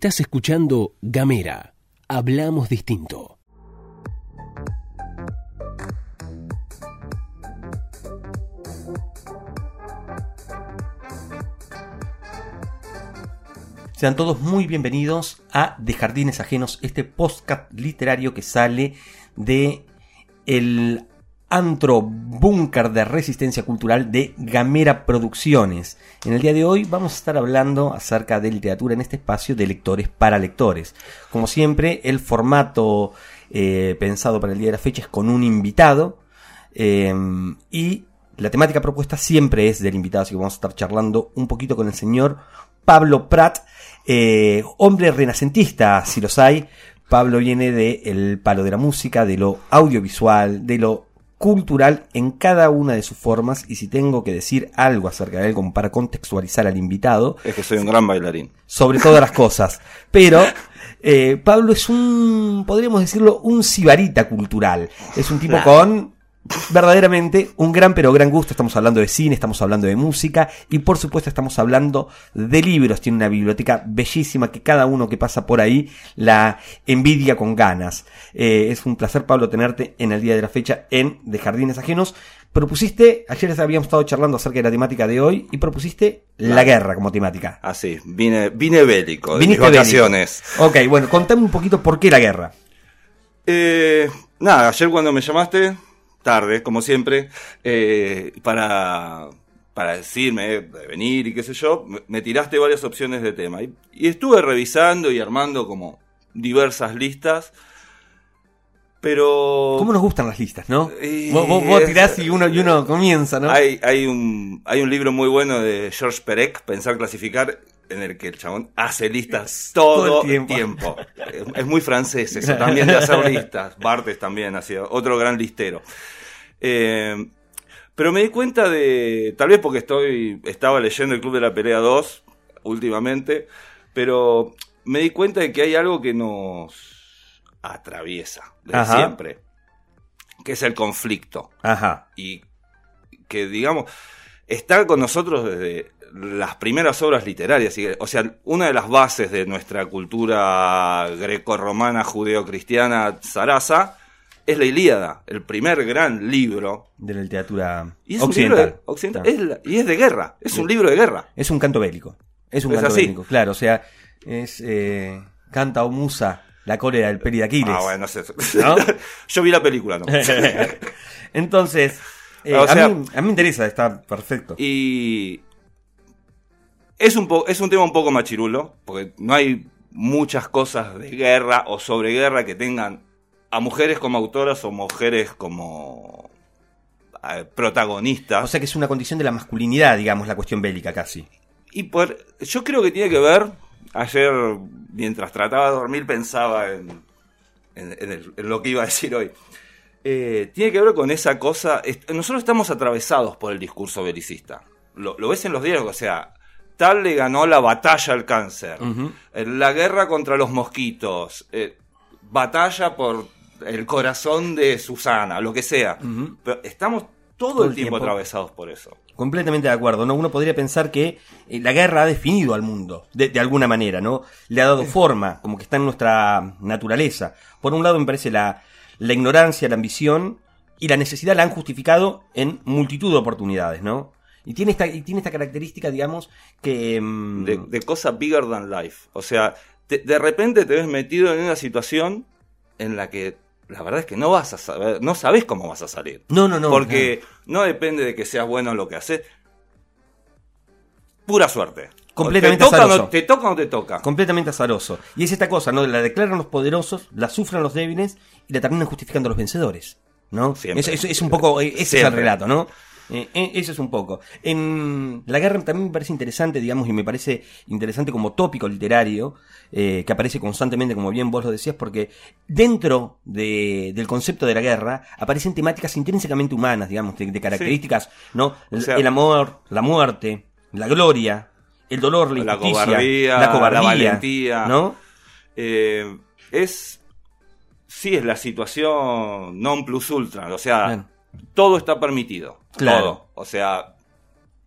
Estás escuchando Gamera. Hablamos distinto. Sean todos muy bienvenidos a De Jardines Ajenos, este podcast literario que sale de el antro búnker de resistencia cultural de Gamera Producciones. En el día de hoy vamos a estar hablando acerca de literatura en este espacio de lectores para lectores. Como siempre, el formato eh, pensado para el día de la fecha es con un invitado eh, y la temática propuesta siempre es del invitado, así que vamos a estar charlando un poquito con el señor Pablo Prat, eh, hombre renacentista, si los hay. Pablo viene del palo de la música, de lo audiovisual, de lo cultural en cada una de sus formas y si tengo que decir algo acerca de él como para contextualizar al invitado. Es que soy un gran bailarín. Sobre todas las cosas. Pero eh, Pablo es un, podríamos decirlo, un sibarita cultural. Es un tipo con verdaderamente un gran pero gran gusto. Estamos hablando de cine, estamos hablando de música y por supuesto estamos hablando de libros. Tiene una biblioteca bellísima que cada uno que pasa por ahí la envidia con ganas. Eh, es un placer, Pablo, tenerte en el día de la fecha en De Jardines Ajenos. Propusiste, ayer habíamos estado charlando acerca de la temática de hoy y propusiste la guerra como temática. Así, vine, vine bélico, de mis vacaciones. Ok, bueno, contame un poquito por qué la guerra. Eh, nada, ayer cuando me llamaste, tarde, como siempre, eh, para, para decirme de venir y qué sé yo, me, tiraste varias opciones de tema. Y, y, estuve revisando y armando como diversas listas. Pero. ¿Cómo nos gustan las listas, no? vos, vos, vos, tirás y uno, y uno comienza, ¿no? Hay, hay, un, hay un libro muy bueno de George Perec, Pensar, Clasificar, en el que el chabón hace listas todo, todo el tiempo. tiempo. es, es, muy francés eso, también de hacer listas. Bartes también ha sido otro gran listero. Eh, pero me di cuenta de, tal vez porque estoy, estaba leyendo el Club de la Pelea 2 últimamente, pero me di cuenta de que hay algo que nos atraviesa desde Ajá. siempre, que es el conflicto. Ajá. Y que, digamos, está con nosotros desde las primeras obras literarias. O sea, una de las bases de nuestra cultura greco-romana, judeo-cristiana, zaraza, es la Ilíada, el primer gran libro de la literatura y es occidental. De, occidental. Es la, y es de guerra, es un libro de guerra. Es un canto bélico. Es un Es canto así. bélico, claro. O sea, es eh, canta o musa la cólera del peri de Aquiles. Ah, bueno, no sé. ¿No? Yo vi la película, ¿no? Entonces, eh, O sea- a, mí, a mí me interesa, está perfecto. Y es un, po- es un tema un poco machirulo, porque no hay muchas cosas de guerra o sobre guerra que tengan a mujeres como autoras o mujeres como eh, protagonistas. O sea que es una condición de la masculinidad, digamos, la cuestión bélica casi. Y por, yo creo que tiene que ver, ayer mientras trataba de dormir pensaba en, en- en el- en lo que iba a decir hoy. Eh, tiene que ver con esa cosa, nosotros estamos atravesados por el discurso belicista. Lo, lo ves en los diarios, o sea, tal le ganó la batalla al cáncer, la guerra contra los mosquitos, eh, batalla por el corazón de Susana, lo que sea. Pero estamos todo, Todo el el tiempo, tiempo. atravesados por eso. Completamente de acuerdo, ¿no? Uno podría pensar que eh, la guerra ha definido al mundo, de, de alguna manera, ¿no? Le ha dado forma, como que está en nuestra naturaleza. Por un lado me parece la, la ignorancia, la ambición y la necesidad la han justificado en multitud de oportunidades, ¿no? Y tiene esta, y tiene esta característica, digamos, que... mm, de, de cosa bigger than life. O sea, te- de repente te ves metido en una situación en la que la verdad es que no vas a saber, no sabes cómo vas a salir. No, no, no. Porque no depende de que seas bueno en lo que haces. Pura suerte. Completamente te toca, o azaroso. no, te toca o no te toca. Completamente azaroso. Y es esta cosa, ¿no? La declaran los poderosos, la sufren los débiles y la terminan justificando los vencedores. ¿No? Siempre. Es, es- es un poco, eh, ese es el relato, ¿no? Eh, eh, eso es un poco. En la guerra también me parece interesante, digamos, y me parece interesante como tópico literario, eh, que aparece constantemente, como bien vos lo decías, porque dentro de- del concepto de la guerra aparecen temáticas intrínsecamente humanas, digamos, de, de características, ¿no? O sea- el amor, la muerte, la gloria, el dolor, la La cobardía, la cobardía, la valentía. ¿no? Eh, es. Sí, es la situación non plus ultra. O sea, todo está permitido. Claro. Todo. O sea,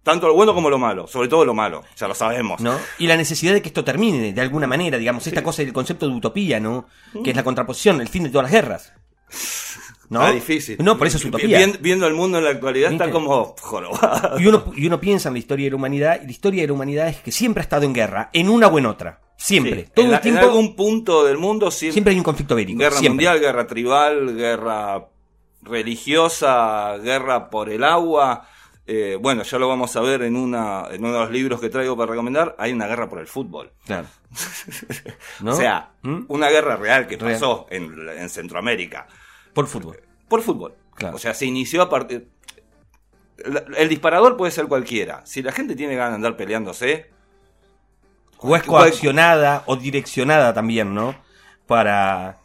Tanto lo bueno como lo malo, sobre todo lo malo, ya lo sabemos. ¿no? Y la necesidad de que esto termine de alguna manera, digamos, esta cosa del concepto de utopía, ¿no? Que es la contraposición, el fin de todas las guerras. ¿no? Está difícil. No, por eso es utopía. viendo el mundo en la actualidad está como jorobado. Y uno, y uno piensa en la historia de la humanidad, y la historia de la humanidad es que siempre ha estado en guerra, en una o en otra. Siempre. Todo en, el tiempo. En algún punto del mundo siempre, siempre hay un conflicto bélico. Guerra mundial, guerra tribal, guerra religiosa, guerra por el agua. Eh, bueno, ya lo vamos a ver en, una, en uno de los libros que traigo para recomendar. Hay una guerra por el fútbol. Claro. O sea, ¿Mm? una guerra real que pasó En, Centroamérica. Por fútbol. Por fútbol. O sea, se inició a partir. El, disparador puede ser cualquiera. Si la gente tiene ganas de andar peleándose. O es coaccionada o direccionada también, ¿no? Para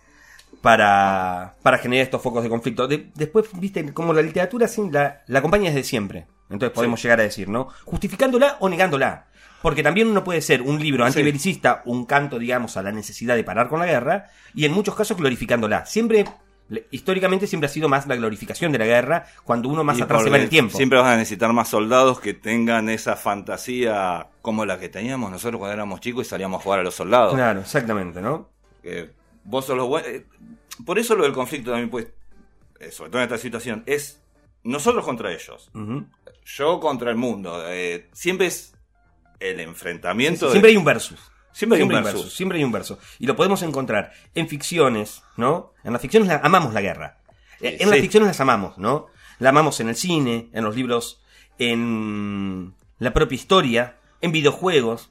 para, para generar estos focos de conflicto. después, viste, como la literatura la, la acompaña desde siempre. Entonces podemos llegar a decir, ¿no? Justificándola o negándola. Porque también uno puede ser un libro antibelicista, un canto, digamos, a la necesidad de parar con la guerra, y en muchos casos glorificándola. Siempre, históricamente siempre ha sido más la glorificación de la guerra cuando uno más atrás se va en el tiempo. Siempre vas a necesitar más soldados que tengan esa fantasía como la que teníamos nosotros cuando éramos chicos y salíamos a jugar a los soldados. Claro, exactamente, ¿no? Vos sos los buenos. Eh, por eso lo del conflicto también, pues, eh, sobre todo en esta situación, es nosotros contra ellos. Yo contra el mundo. Eh, siempre es el enfrentamiento. siempre hay un versus. Siempre hay un versus. Siempre hay un versus. Y lo podemos encontrar en ficciones, ¿no? En las ficciones amamos la guerra. en las ficciones las amamos, ¿no? La amamos en el cine, en los libros, en la propia historia, en videojuegos,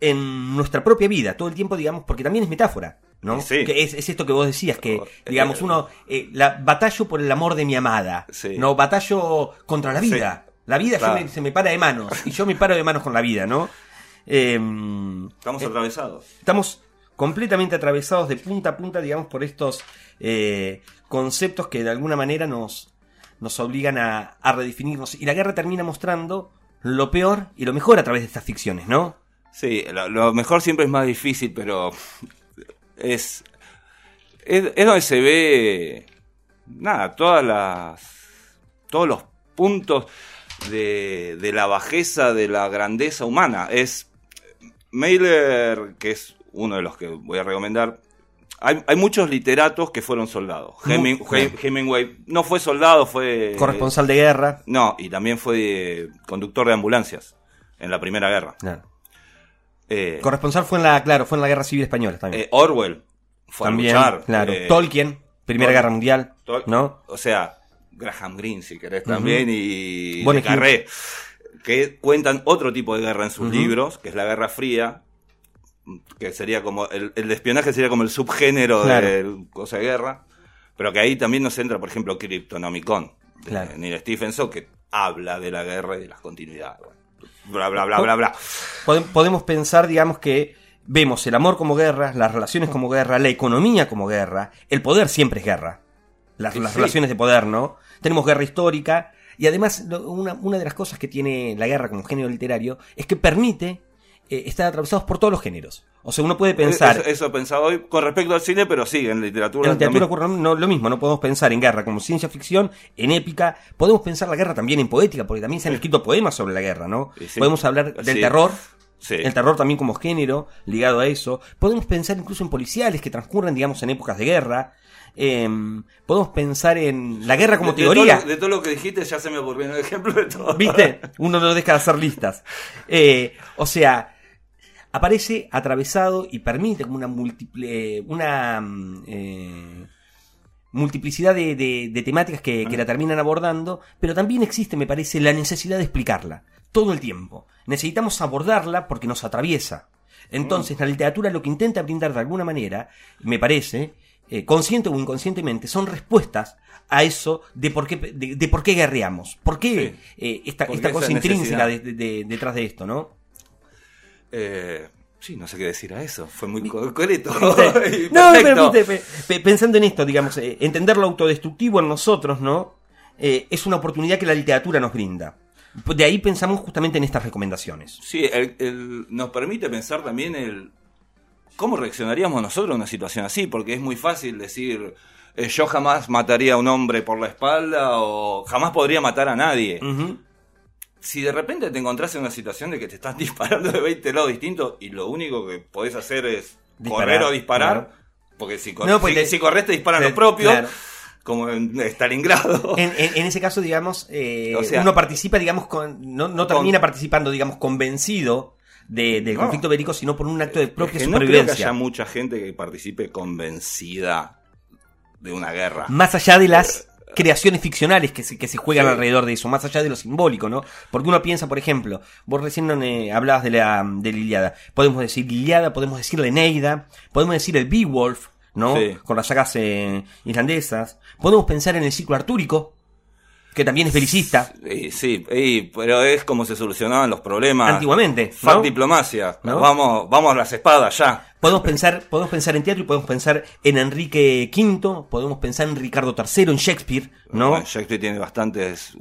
en nuestra propia vida, todo el tiempo, digamos, porque también es metáfora. ¿No? Que es, esto que vos decías, que, digamos, uno, eh, la, batallo por el amor de mi amada, ¿no? Batallo contra la vida. La vida se me para de manos, y yo me paro de manos con la vida, ¿no? Em, estamos eh, atravesados. Estamos completamente atravesados de punta a punta, digamos, por estos eh, conceptos que de alguna manera nos, nos obligan a, a redefinirnos. Y la guerra termina mostrando lo peor y lo mejor a través de estas ficciones, ¿no? Sí, lo, mejor siempre es más difícil, pero es, es, donde se ve, nada, todas las, todos los puntos de, de la bajeza, de la grandeza humana. Es Mailer, que es uno de los que voy a recomendar, hay, hay, muchos literatos que fueron soldados. Hemingway no fue soldado, fue... Corresponsal de guerra. No, y también fue conductor de ambulancias en la Primera Guerra. Eh, Corresponsal fue en la, claro, fue en la Guerra Civil Española también. Eh, Orwell fue también, a luchar. Claro. Eh, Tolkien, Primera Guerra Mundial, ¿no? O sea, Graham Greene, si querés, también, y bueno, Carré, que cuentan otro tipo de guerra en sus libros, que es la Guerra Fría, que sería como, el, el espionaje sería como el subgénero de cosa de guerra, pero que ahí también nos entra, por ejemplo, Cryptonomicon, de Neil Stephenson, que habla de la guerra y de las continuidades bla, bla, bla, bla, bla. Podemos pensar, digamos, que vemos el amor como guerra, las relaciones como guerra, la economía como guerra, el poder siempre es guerra. Las, relaciones de poder, ¿no? Tenemos guerra histórica y además una, una, de las cosas que tiene la guerra como género literario es que permite eh, estar atravesados por todos los géneros. O sea, uno puede pensar. Eso, eso, he pensado hoy con respecto al cine, pero sí, en literatura. En literatura ocurre lo mismo. No podemos pensar en guerra como ciencia ficción, en épica. Podemos pensar la guerra también en poética, porque también se han escrito poemas sobre la guerra, ¿no? Podemos hablar del terror. El terror también como género, ligado a eso. Podemos pensar incluso en policiales que transcurren, digamos, en épocas de guerra. Em, podemos pensar en la guerra como teoría. de todo lo que dijiste ya se me ocurrió un ejemplo de todo. ¿Viste? Uno no deja de hacer listas. Eh, o sea, aparece atravesado y permite como una múltiple, una mm, eh, multiplicidad de, temáticas que, la terminan abordando, pero también existe, me parece, la necesidad de explicarla todo el tiempo. Necesitamos abordarla porque nos atraviesa. Entonces, la literatura lo que intenta brindar de alguna manera, me parece, eh, consciente o inconscientemente, son respuestas a eso de por qué, de, por qué guerreamos, por qué eh, esta, esta cosa intrínseca detrás de esto, ¿no? Eh, sí, no sé qué decir a eso. Fue muy concreto. no, pero pensando en esto, digamos, eh, entender lo autodestructivo en nosotros, ¿no? Eh, es una oportunidad que la literatura nos brinda. De ahí pensamos justamente en estas recomendaciones. Sí, nos permite pensar también el cómo reaccionaríamos nosotros en una situación así, porque es muy fácil decir, yo jamás mataría a un hombre por la espalda o jamás podría matar a nadie si de repente te encontrás en una situación de que te están disparando de 20 lados distintos y lo único que podés hacer es correr o disparar, porque si, corres, pues si, te- si corres te disparan te- los propios, claro. como en Stalingrado. En, en- en ese caso, digamos, eh, O sea- uno participa, digamos, con, no, no termina participando, digamos, convencido de- del No. conflicto bélico, sino por un acto de propia Es que no creo que supervivencia. haya mucha gente que participe convencida de una guerra. Más allá de las creaciones ficcionales que se, que se juegan Sí. alrededor de eso, más allá de lo simbólico, ¿no? Porque uno piensa, por ejemplo, vos recién eh, hablabas de la, de la Iliada. Podemos decir Iliada, podemos decir la Eneida, podemos decir el Beowulf, ¿no? Sí. Con las sagas eh, islandesas. Podemos pensar en el ciclo artúrico, que también es belicista, sí, y- pero es como se solucionaban los problemas. antiguamente, ¿no? diplomacia. ¿No? Vamos, vamos a las espadas ya. Podemos pensar, podemos pensar en teatro y podemos pensar en Enrique V, podemos pensar en Ricardo III, en Shakespeare, ¿no? Bueno, Shakespeare tiene bastantes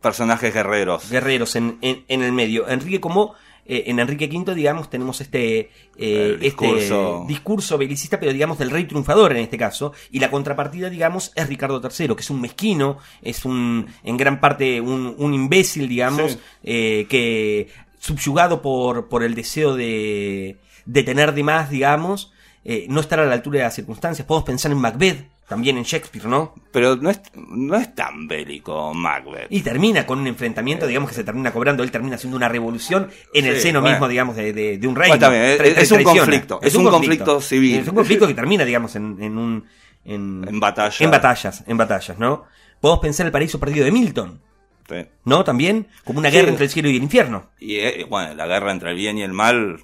personajes guerreros. guerreros en, en, en el medio. Enrique como eh, en Enrique V, digamos, tenemos este, eh, discurso. este discurso belicista, pero digamos del rey triunfador en este caso, y la contrapartida, digamos, es Ricardo III, que es un mezquino, es un, en gran parte, un, un imbécil, digamos, Sí. eh, que subyugado por, por el deseo de, de tener de más, digamos, eh, no estar a la altura de las circunstancias. Podemos pensar en Macbeth, también en Shakespeare, ¿no? Pero no es, no es tan bélico Macbeth. Y termina con un enfrentamiento, digamos, que se termina cobrando. Él termina haciendo una revolución en el seno bueno. mismo, digamos, de, de- de un reino. Bueno, es- es un conflicto, es un conflicto civil. Es un conflicto que termina, digamos, en, en un. En, En batalla. En batallas, en batallas, ¿no? Podemos pensar el paraíso perdido de Milton, Sí. ¿no? También, como una Sí. guerra entre el cielo y el infierno. Y eh, bueno, la guerra entre el bien y el mal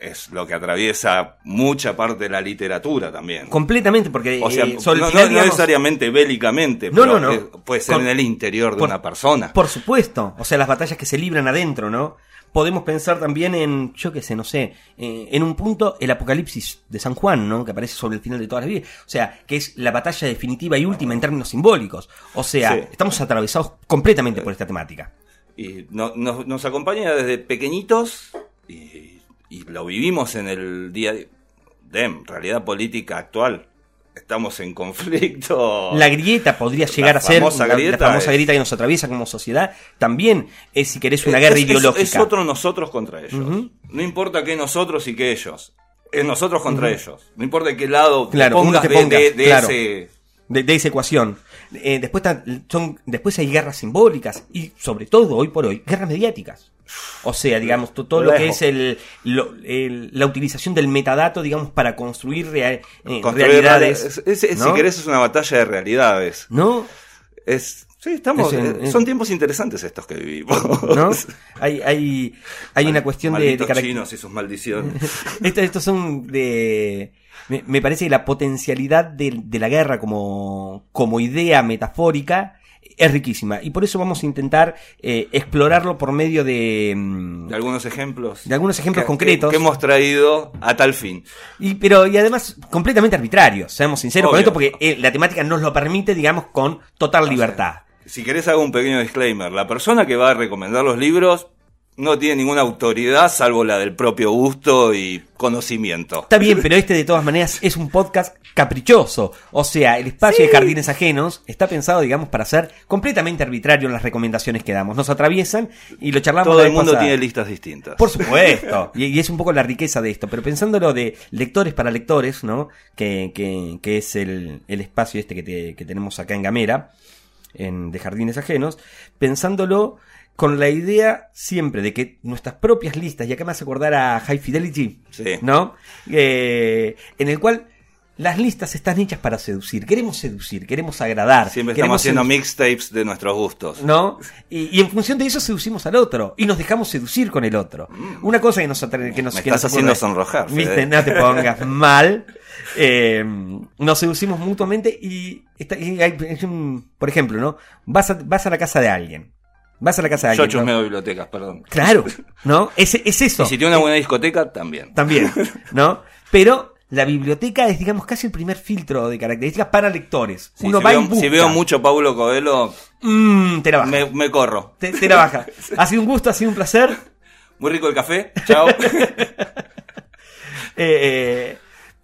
es lo que atraviesa mucha parte de la literatura también. Completamente, porque. o sea, eh, no, necesariamente bélicamente, No, pero no, no. puede ser Con- en el interior de por- una persona. Por supuesto, o sea, las batallas que se libran adentro, ¿no? Podemos pensar también en, yo qué sé, no sé, eh, en un punto el apocalipsis de San Juan, ¿no? Que aparece sobre el final de todas las vidas. O sea, que es la batalla definitiva y última en términos simbólicos. O sea, Sí. estamos atravesados completamente por esta temática. Y no- nos, nos acompaña desde pequeñitos y, y lo vivimos en el día de, realidad política actual. Estamos en conflicto. La grieta podría La llegar a ser famosa la, la grieta famosa es- grieta que nos atraviesa como sociedad. También es, si querés, una Es- guerra es- ideológica. Es, otro nosotros contra ellos. No importa qué nosotros y qué ellos. Es nosotros contra ellos. No importa qué lado Claro, pongas te de, de- de claro. ese. de, de esa ecuación. Eh, después, ta- son, después hay guerras simbólicas y sobre todo hoy por hoy guerras mediáticas. O sea, digamos, to- todo lo que es el, lo- el- la utilización del metadato, digamos, para construir eh, construir realidades. real- es- es- ¿no? Si querés, es una batalla de realidades. ¿No? Es, sí, estamos, Es en- eh, es- son tiempos interesantes estos que vivimos. ¿No? Hay, hay, hay una cuestión de, de chinos y sus maldiciones. Esto- estos son de. Me, me parece que la potencialidad de, de la guerra como, como idea metafórica es riquísima. Y por eso vamos a intentar eh, explorarlo por medio de. mm, De algunos ejemplos. De algunos ejemplos que- concretos. Que, que hemos traído a tal fin. Y, pero, y además, completamente arbitrarios, seamos sinceros con esto, porque eh, la temática nos lo permite, digamos, con total libertad. Si querés hago un pequeño disclaimer. La persona que va a recomendar los libros no tiene ninguna autoridad salvo la del propio gusto y conocimiento. Está bien, pero este de todas maneras es un podcast caprichoso. O sea, el espacio de jardines ajenos está pensado, digamos, para ser completamente arbitrario en las recomendaciones que damos. Nos atraviesan y lo charlamos Todo el mundo pasada. tiene listas distintas. Por supuesto. Y, y es un poco la riqueza de esto. Pero pensándolo de lectores para lectores, ¿no? Que, que, que es el, el espacio este que, te- que tenemos acá en Gamera, en, de Jardines Ajenos, pensándolo con la idea siempre de que nuestras propias listas, y acá me hace acordar a High Fidelity, Sí. ¿no? Eh, en el cual las listas están hechas para seducir. Queremos seducir, queremos agradar. Siempre estamos haciendo mixtapes de nuestros gustos. ¿No? Y, y en función de eso seducimos al otro y nos dejamos seducir con el otro. Una cosa que nos atra- que nos, Mm. Me que estás nos haciendo ocurre- sonrojar. Viste, no te pongas mal. Eh, nos seducimos mutuamente y, está- y hay- es un- por ejemplo, ¿no? Vas a, vas a la casa de alguien. Vas a la casa de Yo alguien. ¿no? chusmeo bibliotecas, perdón. Claro, ¿no? Es, es eso. Y si tiene una buena discoteca, también. También, ¿no? Pero la biblioteca es, digamos, casi el primer filtro de características para lectores. Sí, Uno si, va veo, y busca. si veo mucho Paulo Coelho, Mm, te la baja. me, me corro. Te, te la baja. Ha sido un gusto, ha sido un placer. Muy rico el café. Chao. Eh, eh,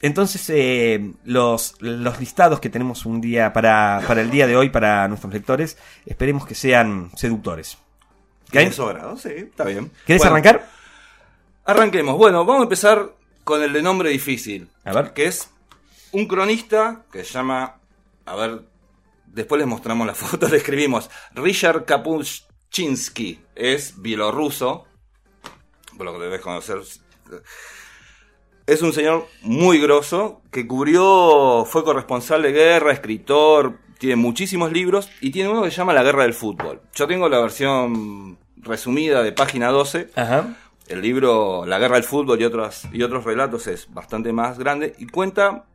entonces, eh, los, los listados que tenemos un día para, para el día de hoy, para nuestros lectores, esperemos que sean seductores. 500 grados, sí, está bien. ¿Quieres Bueno, arrancar? Arranquemos. Bueno, vamos a empezar con el de nombre difícil. A ver. Que es un cronista que se llama. A ver, después les mostramos la foto, le escribimos. Richard Kapuscinski. Es bielorruso. Por lo que debes conocer. Es un señor muy grosso que cubrió, fue corresponsal de guerra, escritor, tiene muchísimos libros y tiene uno que se llama La Guerra del Fútbol. Yo tengo la versión resumida de página 12. Ajá. El libro La Guerra del Fútbol y otros, y otros relatos es bastante más grande y cuenta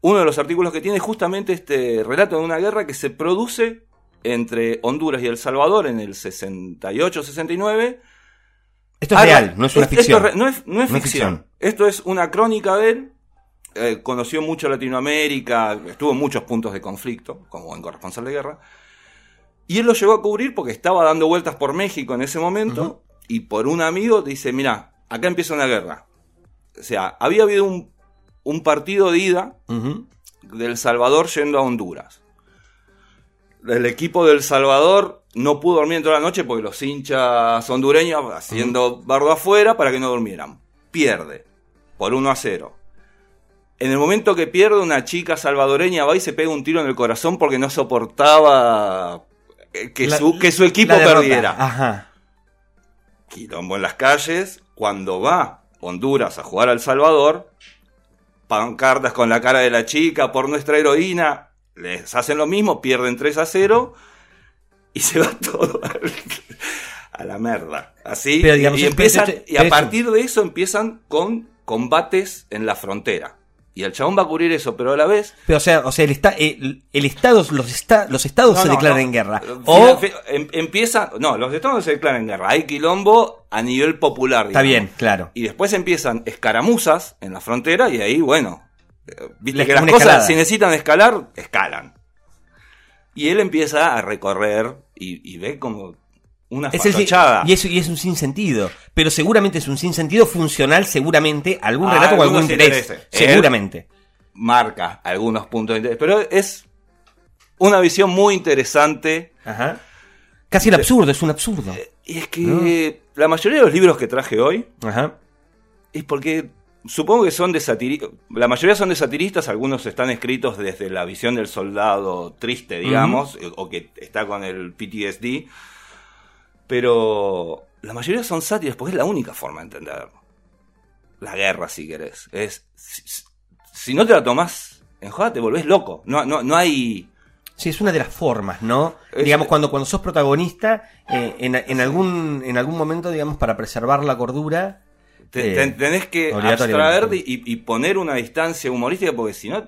uno de los artículos que tiene justamente este relato de una guerra que se produce entre Honduras y El Salvador en el 68-69. Esto es Ah, real, no es una esto ficción. re- no es, no es No ficción. ficción. Esto es una crónica de él. Eh, conoció mucho Latinoamérica, estuvo en muchos puntos de conflicto, como en corresponsal de guerra. Y él lo llegó a cubrir porque estaba dando vueltas por México en ese momento. Y por un amigo dice: Mira, acá empieza una guerra. O sea, había habido un, un partido de ida Ujú. del Salvador yendo a Honduras. El equipo del Salvador no pudo dormir en toda la noche porque los hinchas hondureños haciendo bardo afuera para que no durmieran. Pierde por 1 a 0. En el momento que pierde, una chica salvadoreña va y se pega un tiro en el corazón porque no soportaba que, La- su, que su equipo perdiera. Ajá. Quilombo en las calles. Cuando va Honduras a jugar al Salvador, pancartas con la cara de la chica por nuestra heroína, les hacen lo mismo, pierden 3 a 0 y se va todo al- a la merda. Así, Pero, digamos, y, empiezan, pero- y a partir de eso empiezan con combates en la frontera. Y el chabón va a cubrir eso, pero a la vez Pero, o sea, o sea el, esta- el, el Estado, los, esta- los estados No, se no, declaran no. en guerra. O, em- empieza, no, los estados no se declaran en guerra. Hay quilombo a nivel popular. está bien, claro. Y después empiezan escaramuzas en la frontera y ahí, bueno, viste La- que las una cosas, escalada. si necesitan escalar, escalan. Y él empieza a recorrer y, y ve como una Es el, y, eso, y es un sinsentido. Pero seguramente es un sinsentido funcional, seguramente, a algún A relato o algún interés. Seguramente. Marca algunos puntos de interés. Pero es una visión muy interesante. Ajá. Casi el absurdo, es un absurdo. Y es que la mayoría de los libros que traje hoy Ajá. Es porque supongo que son de satiristas. La mayoría son de satiristas, algunos están escritos desde la visión del soldado triste, digamos, o que está con el PTSD. Pero la mayoría son sátiras porque es la única forma de entender la guerra, si querés. Es, si, si no te la tomás en joda, te volvés loco. No, no, no hay. Sí, es una de las formas, ¿no? Es- digamos, cuando, cuando sos protagonista, eh, en, en algún, en algún momento, digamos, para preservar la cordura. Te- te- tenés que abstraerte y, y poner una distancia humorística porque si no,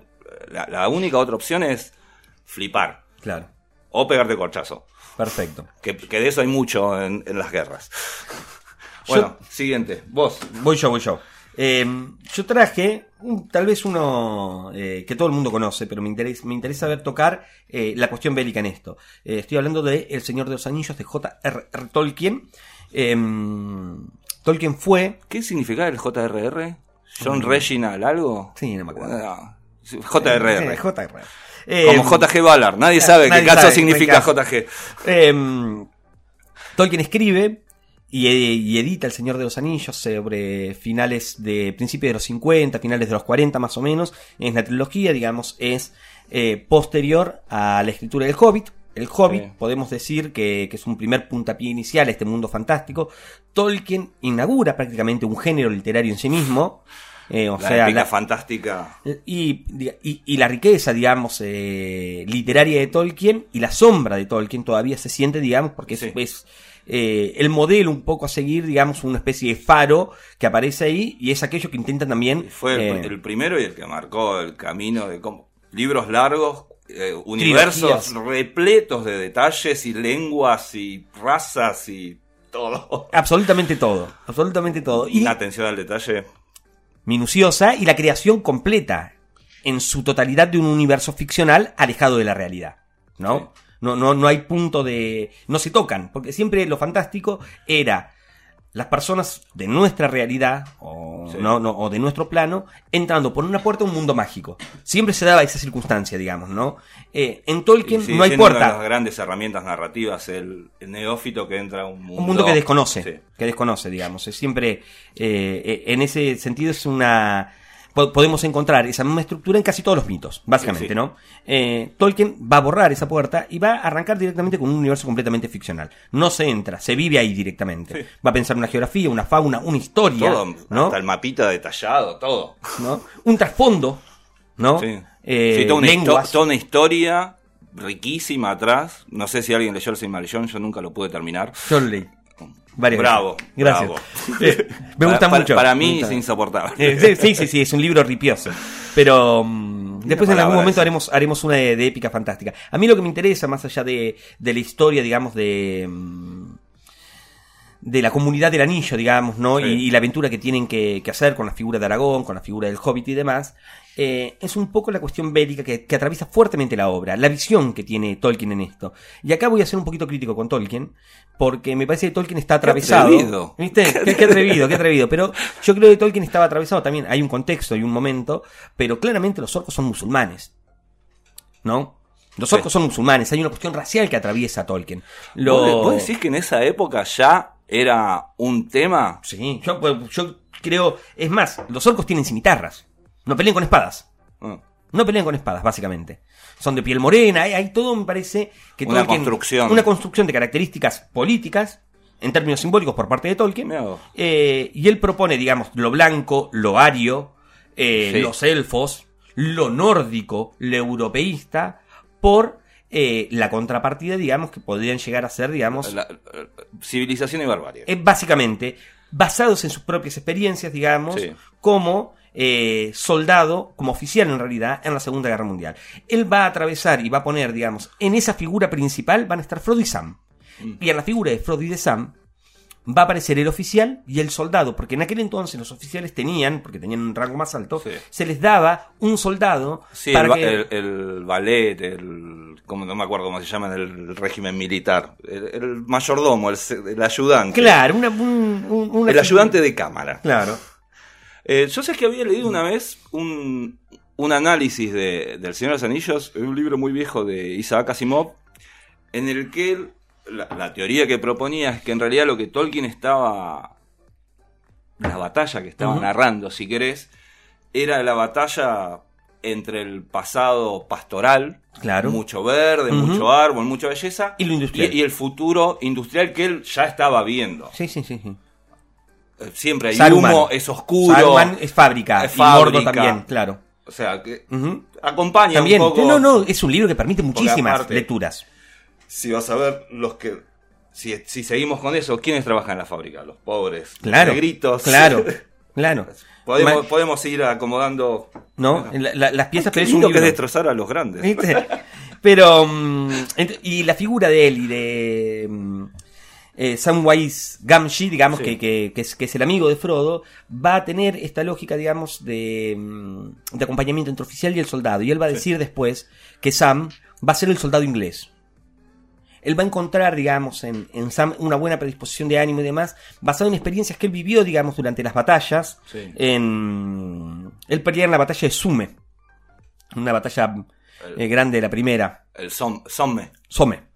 la, la única otra opción es flipar Claro, o pegarte corchazo. perfecto. Que, que de eso hay mucho en, en las guerras. Bueno, siguiente, vos. Voy yo, voy yo. Eh, yo traje, un- tal vez uno eh, que todo el mundo conoce, pero me interesa, me interesa ver tocar eh, la cuestión bélica en esto. Eh, estoy hablando de El Señor de los Anillos de J.R.R. Tolkien. Eh, Tolkien fue. ¿Qué significa el JRR? ¿John Mm. Reginald algo? Sí, no me acuerdo. JRR. Eh, JRR. Eh, Como JG Ballard. Nadie sabe nadie qué caso sabe, significa caso. JG. Eh, Tolkien escribe y, y edita El Señor de los Anillos sobre finales de principios de los 50, finales de los 40 más o menos. Es la trilogía, digamos, es eh, posterior a la escritura del Hobbit. El Hobbit, Sí. podemos decir que, que es un primer puntapié inicial a este mundo fantástico. Tolkien inaugura prácticamente un género literario en sí mismo. eh, o La sea, la- fantástica. y, y- y la riqueza, digamos, eh, literaria de Tolkien y la sombra de Tolkien todavía se siente, digamos, porque Sí. es, eh, el modelo un poco a seguir, digamos, una especie de faro que aparece ahí y es aquello que intentan también... Fue el, eh, el primero y el que marcó el camino de cómo. Libros largos, eh, universos Trilogías. repletos de detalles y lenguas y razas y todo. Absolutamente todo, absolutamente todo. Y Una atención al detalle. minuciosa y la creación completa en su totalidad de un universo ficcional alejado de la realidad, ¿no? Sí. No, no, no hay punto de... no se tocan, porque siempre lo fantástico era las personas de nuestra realidad o, no, no, o de nuestro plano entrando por una puerta a un mundo mágico. Siempre se daba esa circunstancia, digamos, ¿no? Eh, en Tolkien no hay puerta. Una de las grandes herramientas narrativas, el, neófito que entra a un mundo. Un mundo que desconoce, que desconoce, digamos. Es siempre, eh, en ese sentido es una podemos encontrar esa misma estructura en casi todos los mitos, básicamente, ¿no? Eh, Tolkien va a borrar esa puerta y va a arrancar directamente con un universo completamente ficcional. No se entra, se vive ahí directamente. Va a pensar una geografía, una fauna, una historia. Todo, ¿no? Hasta el mapita detallado, todo. ¿No? Un trasfondo, ¿no? Sí. Eh, toda, una toda una historia riquísima atrás. No sé si alguien leyó el Silmarillion, yo nunca lo pude terminar. Yo lo leí. Bravo. Gracias. Eh, me gusta mucho. Para mí es insoportable. Eh, sí, sí, sí, es un libro ripioso. Pero mm, después en algún momento haremos, haremos una de, épica fantástica. A mí lo que me interesa, más allá de, de la historia, digamos, de mm, de la comunidad del anillo, digamos, ¿no? Y, la aventura que tienen que, que, hacer con la figura de Aragón, con la figura del Hobbit y demás, eh, es un poco la cuestión bélica que, atraviesa fuertemente la obra, la visión que tiene Tolkien en esto. Y acá voy a ser un poquito crítico con Tolkien, porque me parece que Tolkien está atravesado. Qué atrevido. ¿Viste? Qué, atrevido, qué atrevido. Pero yo creo que Tolkien estaba atravesado también. Hay un contexto y un momento, pero claramente los orcos son musulmanes. ¿No? Los orcos son musulmanes, hay una cuestión racial que atraviesa a Tolkien. Lo... ¿Vos decís que en esa época ya era un tema? Sí, yo, pues, yo creo. Es más, los orcos tienen cimitarras. No peleen con espadas. Ah. No peleen con espadas, básicamente. Son de piel morena, hay, todo, me parece, que Una construcción. Una construcción de características políticas, en términos simbólicos por parte de Tolkien. Eh, y él propone, digamos, lo blanco, lo ario, eh, los elfos, lo nórdico, lo europeísta, por eh, la contrapartida, digamos, que podrían llegar a ser, digamos... La, civilización y barbarie. básicamente, basados en sus propias experiencias, digamos, como eh, soldado, como oficial en realidad, en la Segunda Guerra Mundial. Él va a atravesar y va a poner, digamos, en esa figura principal van a estar Frodo y Sam. Mm. Y en la figura de Frodo y de Sam va a aparecer el oficial y el soldado, porque en aquel entonces los oficiales tenían, porque tenían un rango más alto, se les daba un soldado para el, el, ballet, el, como no me acuerdo cómo se llama en el régimen militar, el, mayordomo, el, ayudante. Claro, un, el ayudante de cámara. Claro. Eh, yo sé que había leído una vez un, un análisis de, del Señor de los Anillos, un libro muy viejo de Isaac Asimov, en el que la, teoría que proponía es que en realidad lo que Tolkien estaba, la batalla que estaba narrando, si querés, era la batalla entre el pasado pastoral, claro. mucho verde, mucho árbol, mucha belleza, y, lo industrial. y, el futuro industrial que él ya estaba viendo. Sí, sí, sí. Eh, siempre hay humo, es oscuro. Saruman es fábrica, es fábrica. también, claro. O sea, que acompaña también. un poco. No, no, es un libro que permite muchísimas lecturas. Si vas a ver los que si, si, seguimos con eso, ¿quiénes trabajan en la fábrica? Los pobres, claro, los gritos. Claro, claro. Podemos, podemos ir acomodando no las piezas pero es un libro que destrozar a los grandes pero mm, y la figura de él y de mm, eh, Samwise Gamgee, digamos, que, que, es, que, es, el amigo de Frodo, va a tener esta lógica, digamos, de, mm, de acompañamiento entre oficial y el soldado. Y él va a decir después que Sam va a ser el soldado inglés. Él va a encontrar, digamos, en, en, Sam una buena predisposición de ánimo y demás, basado en experiencias que él vivió, digamos, durante las batallas. En, él pelea en la batalla de Sume, una batalla eh, grande, la primera. El Somme. Somme,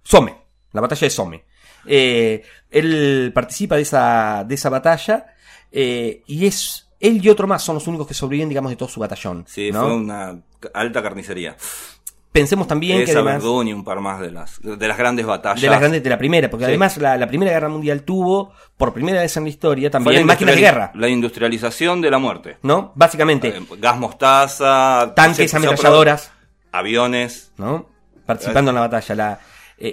Somme, la batalla de Somme. Eh, él participa de esa, de esa batalla eh, y es él y otro más son los únicos que sobreviven, digamos, de todo su batallón. Sí, fue una alta carnicería. Pensemos también que además... y un par más de las, de las grandes batallas. De las grandes, de la primera, porque además la, Primera Guerra Mundial tuvo, por primera vez en la historia, también máquinas de guerra. La industrialización de la muerte. ¿No? Básicamente. Eh, gas mostaza. Tanques, ametralladoras. Aviones. ¿No? Participando en la batalla. La,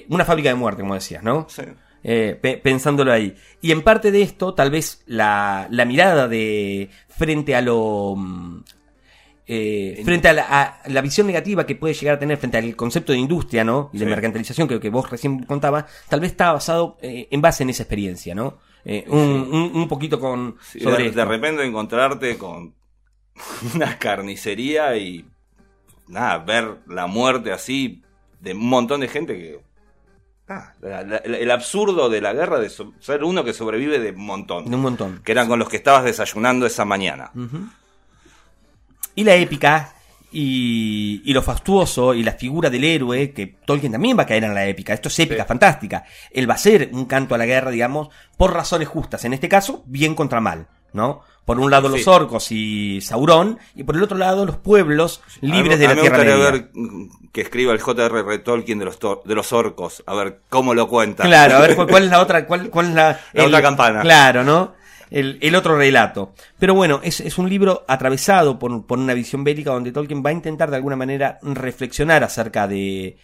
una fábrica de muerte, como decías, ¿no? Sí eh, pensándolo ahí. Y en parte de esto, tal vez la, la mirada de frente a lo... Mm, eh, frente a la, visión negativa que puede llegar a tener frente al concepto de industria, ¿no? Y de mercantilización que, que, vos recién contabas, tal vez está basado eh, en base en esa experiencia, ¿no? un, un, poquito con... sobre de, repente encontrarte con una carnicería y nada, ver la muerte así de un montón de gente que Ah, la- la- el absurdo de la guerra de so- ser uno que sobrevive de un montón. De un montón. Que eran con los que estabas desayunando esa mañana. Y la épica y, y lo fastuoso y la figura del héroe, que Tolkien también va a caer en la épica. Esto es épica, Sí. fantástica. Él va a ser un canto a la guerra, digamos, por razones justas. En este caso, bien contra mal, ¿no? Por un lado Sí. los orcos y Sauron, y por el otro lado los pueblos libres A de a la Tierra Media. ver que escriba el J.R.R. Tolkien de los, de los orcos. A ver cómo lo cuenta. Claro, a ver cuál, cuál es la otra, cuál, cuál es la, La otra campana. Claro, ¿no? El, el otro relato. Pero bueno, es, es un libro atravesado por, por una visión bélica donde Tolkien va a intentar de alguna manera reflexionar acerca de,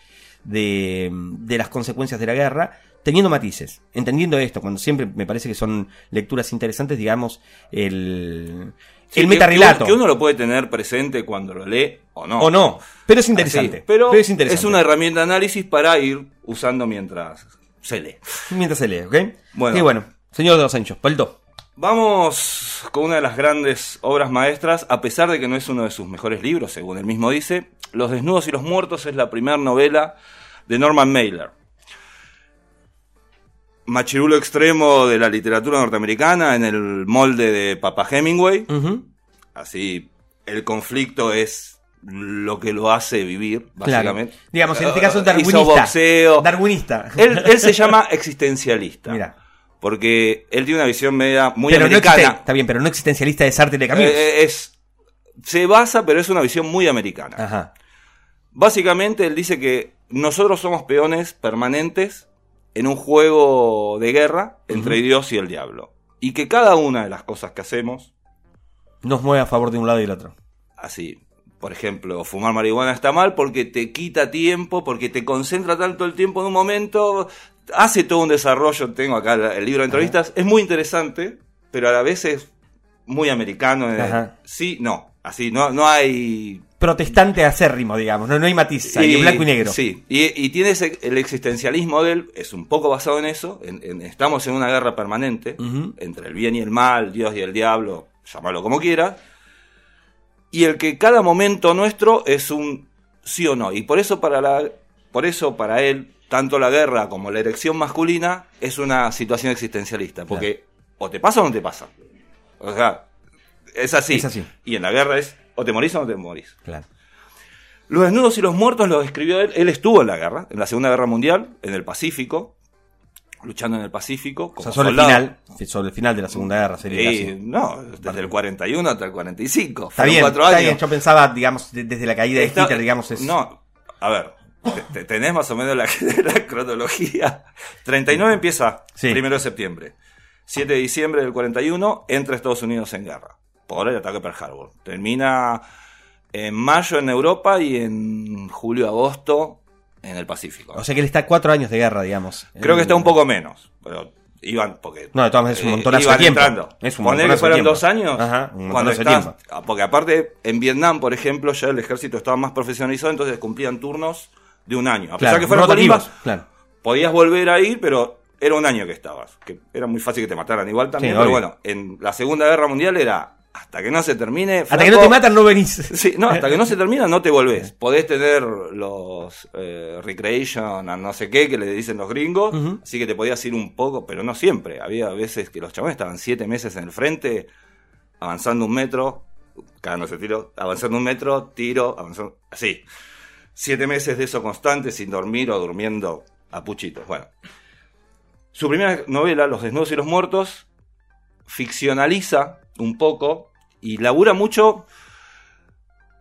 de, de las consecuencias de la guerra, teniendo matices, entendiendo esto, cuando siempre me parece que son lecturas interesantes, digamos, el, Sí, el metarrelato. Que, uno lo puede tener presente cuando lo lee o no. O no, pero es interesante. Así, pero, es interesante. es una herramienta de análisis para ir usando mientras se lee. Mientras se lee, ¿ok? Bueno. Y bueno, Señor de los Anchos, Palto. Vamos con una de las grandes obras maestras, a pesar de que no es uno de sus mejores libros, según él mismo dice. Los Desnudos y los Muertos es la primera novela de Norman Mailer. Machirulo extremo de la literatura norteamericana en el molde de Papa Hemingway. Así, el conflicto es lo que lo hace vivir, Claro. básicamente. Digamos, en este caso Hizo darwinista. boxeo. Darwinista. Él, él se llama existencialista. Mira. Porque él tiene una visión media muy pero no existen- americana. está bien, pero no existencialista de Sartre de Camus. Eh, eh, es, se basa, pero es una visión muy americana. Ajá. Básicamente, él dice que nosotros somos peones permanentes en un juego de guerra entre Dios y el diablo. Y que cada una de las cosas que hacemos, Nos mueve a favor de un lado y del otro. así, por ejemplo, fumar marihuana está mal porque te quita tiempo, porque te concentra tanto el tiempo en un momento, hace todo un desarrollo, tengo acá el libro de entrevistas, es muy interesante, pero a la vez es muy americano. Ajá. sí, no, así, no, no hay Protestante acérrimo, digamos. No, no hay ahí, es blanco y negro. Sí, y, y tiene ese, el existencialismo de él, es un poco basado en eso. en- en- estamos en una guerra permanente entre el bien y el mal, Dios y el diablo, llamarlo como quiera. Y el que cada momento nuestro es un sí o no. Y por eso para, la, por eso para él, tanto la guerra como la erección masculina es una situación existencialista. Porque o te pasa o no te pasa. O sea, es así. Es así. Y en la guerra es o te morís o no te morís. Claro. Los desnudos y los muertos los describió él. Él estuvo en la guerra, en la Segunda Guerra Mundial, en el Pacífico, luchando en el Pacífico. O sea, sobre el, final, sobre el final de la Segunda Guerra sería no, desde el 41 hasta el 45. Está bien, cuatro está años. bien. Yo pensaba, digamos, de- desde la caída de Hitler, digamos, es... No, a ver, te- te- tenés más o menos la, la cronología. 39 empieza Sí. primero de septiembre. 7 de diciembre del 41 entra Estados Unidos en guerra por el ataque Pearl Harbor. Termina en mayo en Europa y en julio-agosto en el Pacífico. O sea que él está cuatro años de guerra, digamos. Creo que está un Eh, poco menos, pero iban porque No, de todas maneras es un eh, montonazo de tiempo. entrando. Es un que montonazo de fueron tiempo. dos años. Ajá, un cuando de estás- ah, porque aparte en Vietnam, por ejemplo, ya el ejército estaba más profesionalizado, entonces cumplían turnos de un año. A pesar Claro, que fueron rotativos, colimbas, Claro. podías volver a ir, pero era un año que estabas. Que era muy fácil que te mataran igual también, Sí, pero obvio. bueno, en la Segunda Guerra Mundial era hasta que no se termine. Hasta que no te matan, no venís. Sí, no, hasta que no se termina no te volvés. Podés tener los eh, recreation a no sé qué que le dicen los gringos, Ujú. así que te podías ir un poco, pero no siempre. Había veces que los chabones estaban siete meses en el frente, avanzando un metro, cagándose tiro, avanzando un metro, tiro, avanzando, así. Siete meses de eso constante, sin dormir o durmiendo a puchitos. Bueno. Su primera novela, Los desnudos y los muertos, ficcionaliza un poco y labura mucho.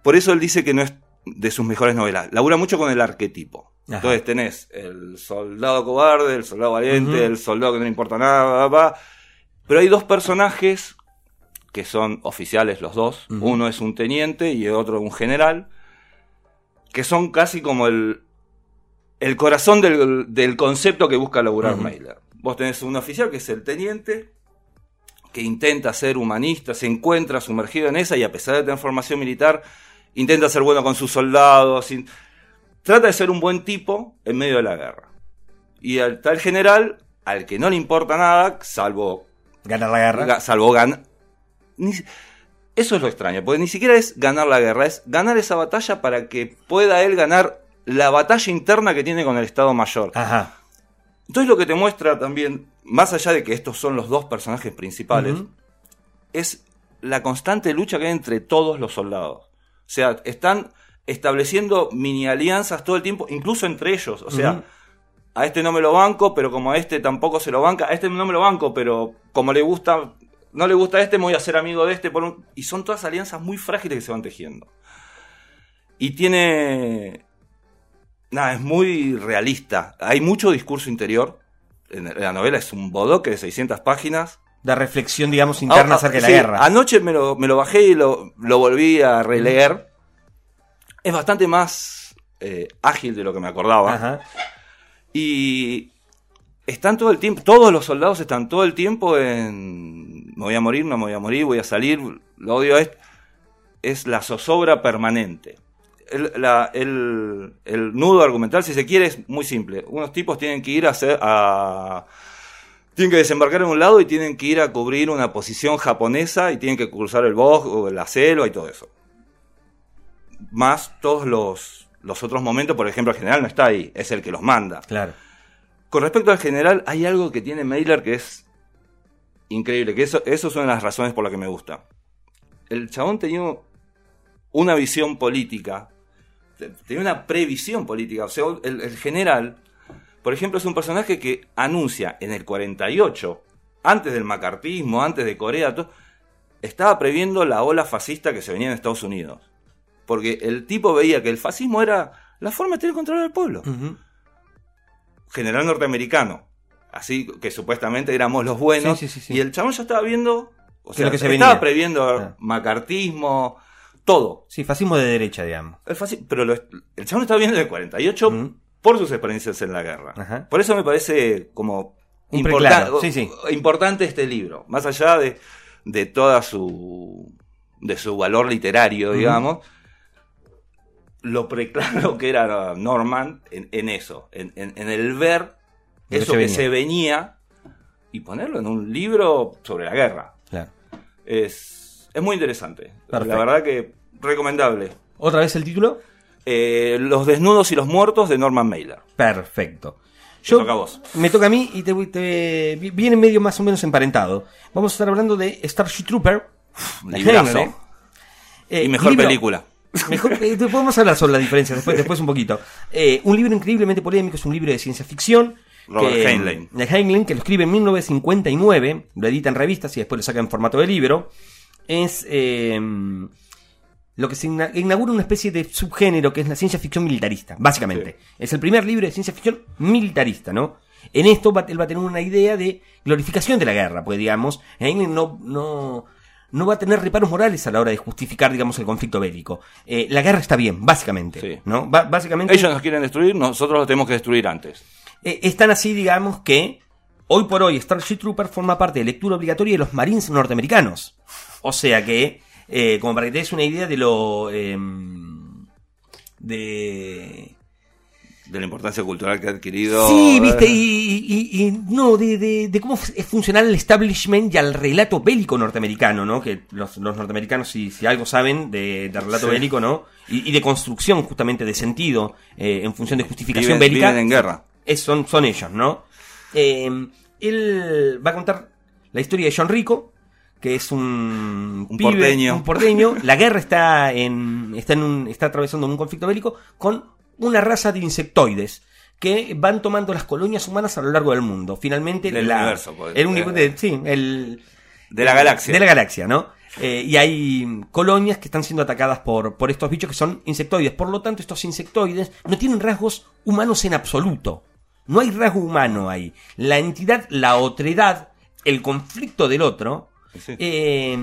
Por eso él dice que no es de sus mejores novelas. Labura mucho con el arquetipo. Ajá. Entonces tenés el soldado cobarde, el soldado valiente, el soldado que no le importa nada, bla, pero hay dos personajes que son oficiales los dos. Uno es un teniente y el otro un general, que son casi como el, el corazón del, del concepto que busca laburar Ujú. Mailer. Vos tenés un oficial que es el teniente, que intenta ser humanista, se encuentra sumergido en esa y a pesar de tener formación militar, intenta ser bueno con sus soldados. Trata de ser un buen tipo en medio de la guerra. Y al tal general, al que no le importa nada, salvo, Ganar la guerra. salvo ganar. Eso es lo extraño, porque ni siquiera es ganar la guerra, es ganar esa batalla para que pueda él ganar la batalla interna que tiene con el Estado Mayor. Ajá. Entonces lo que te muestra también, más allá de que estos son los dos personajes principales, es la constante lucha que hay entre todos los soldados. O sea, están estableciendo mini alianzas todo el tiempo, incluso entre ellos. O sea, a este no me lo banco, pero como a este tampoco se lo banca, a este no me lo banco, pero como le gusta, no le gusta a este, me voy a ser amigo de este. Por Y son todas alianzas muy frágiles que se van tejiendo. Y tiene nada, es muy realista. Hay mucho discurso interior. La novela es un bodoque de 600 páginas. De reflexión, digamos, interna ah, acerca de la guerra. Anoche me lo, me lo bajé y lo, lo, volví a releer. Es bastante más eh, ágil de lo que me acordaba. Y están todo el tiempo, todos los soldados están todo el tiempo en me voy a morir, no me voy a morir, voy a salir, lo odio es, es la zozobra permanente el, nudo argumental, si se quiere, es muy simple. Unos tipos tienen que ir a hacer a tienen que desembarcar en un lado y tienen que ir a cubrir una posición japonesa y tienen que cruzar el bosque, la selva y todo eso. Más todos los, los otros momentos, por ejemplo, el general no está ahí, es el que los manda. Claro. Con respecto al general, hay algo que tiene Mailer que es increíble, que eso, eso son las razones por las que me gusta. El chabón tenía una visión política tenía una previsión política. O sea, el, general, por ejemplo, es un personaje que anuncia en el 48, antes del macartismo, antes de Corea, estaba previendo la ola fascista que se venía en Estados Unidos. Porque el tipo veía que el fascismo era la forma de tener control del pueblo. General norteamericano. Así que supuestamente éramos los buenos. y el chabón ya estaba viendo. O sea, que se estaba previendo ah. macartismo, todo. Sí, fascismo de derecha, digamos. El pero el chabón estaba viendo en el 48 por sus experiencias en la guerra. Por eso me parece como importante este libro. Más allá de, de toda su. de su valor literario, digamos. Lo preclaro que era Norman en, eso. En, el ver eso que se venía y ponerlo en un libro sobre la guerra. Claro. Es, es muy interesante. La verdad que recomendable. ¿Otra vez el título? Eh, los desnudos y los muertos de Norman Mailer. Perfecto. Yo, toca a vos. Me toca a mí y te, viene medio más o menos emparentado. Vamos a estar hablando de Starship Trooper. Librazo. Eh, y mejor película. Mejor, eh, podemos hablar sobre la diferencia después, después un poquito. un libro increíblemente polémico, es un libro de ciencia ficción. Robert Heinlein. De Heinlein, que lo escribe en 1959, lo edita en revistas y después lo saca en formato de libro. Es lo que se inaugura una especie de subgénero que es la ciencia ficción militarista, básicamente. Es el primer libro de ciencia ficción militarista, ¿no? En esto él va a tener una idea de glorificación de la guerra, pues digamos, no, no, no va a tener reparos morales a la hora de justificar, digamos, el conflicto bélico. Eh, la guerra está bien, básicamente, ¿no? básicamente. Ellos nos quieren destruir, nosotros los tenemos que destruir antes. Eh, es tan así, digamos, que hoy por hoy Starship Trooper forma parte de lectura obligatoria de los Marines norteamericanos. O sea que eh, como para que te des una idea de lo... Em, de... De la importancia cultural que ha adquirido. Sí, viste, y, no, de, cómo es funcional el establishment y al relato bélico norteamericano, ¿no? Que los, norteamericanos, si, si, algo saben de, relato bélico, ¿no? Y, de construcción, justamente, de sentido, eh, en función de justificación bélica. Viven en guerra. son, son ellos, ¿no? Em, él va a contar la historia de John Rico, que es un, un porteño. Un porteño. La guerra está en, está en un, está atravesando un conflicto bélico con una raza de insectoides que van tomando las colonias humanas a lo largo del mundo. Finalmente, del universo, pues, el universo, de, sí, el de la galaxia. De la galaxia, ¿no? Eh, y hay colonias que están siendo atacadas por, por estos bichos que son insectoides. Por lo tanto, estos insectoides no tienen rasgos humanos en absoluto. No hay rasgo humano ahí. La entidad, la otredad, el conflicto del otro, eh,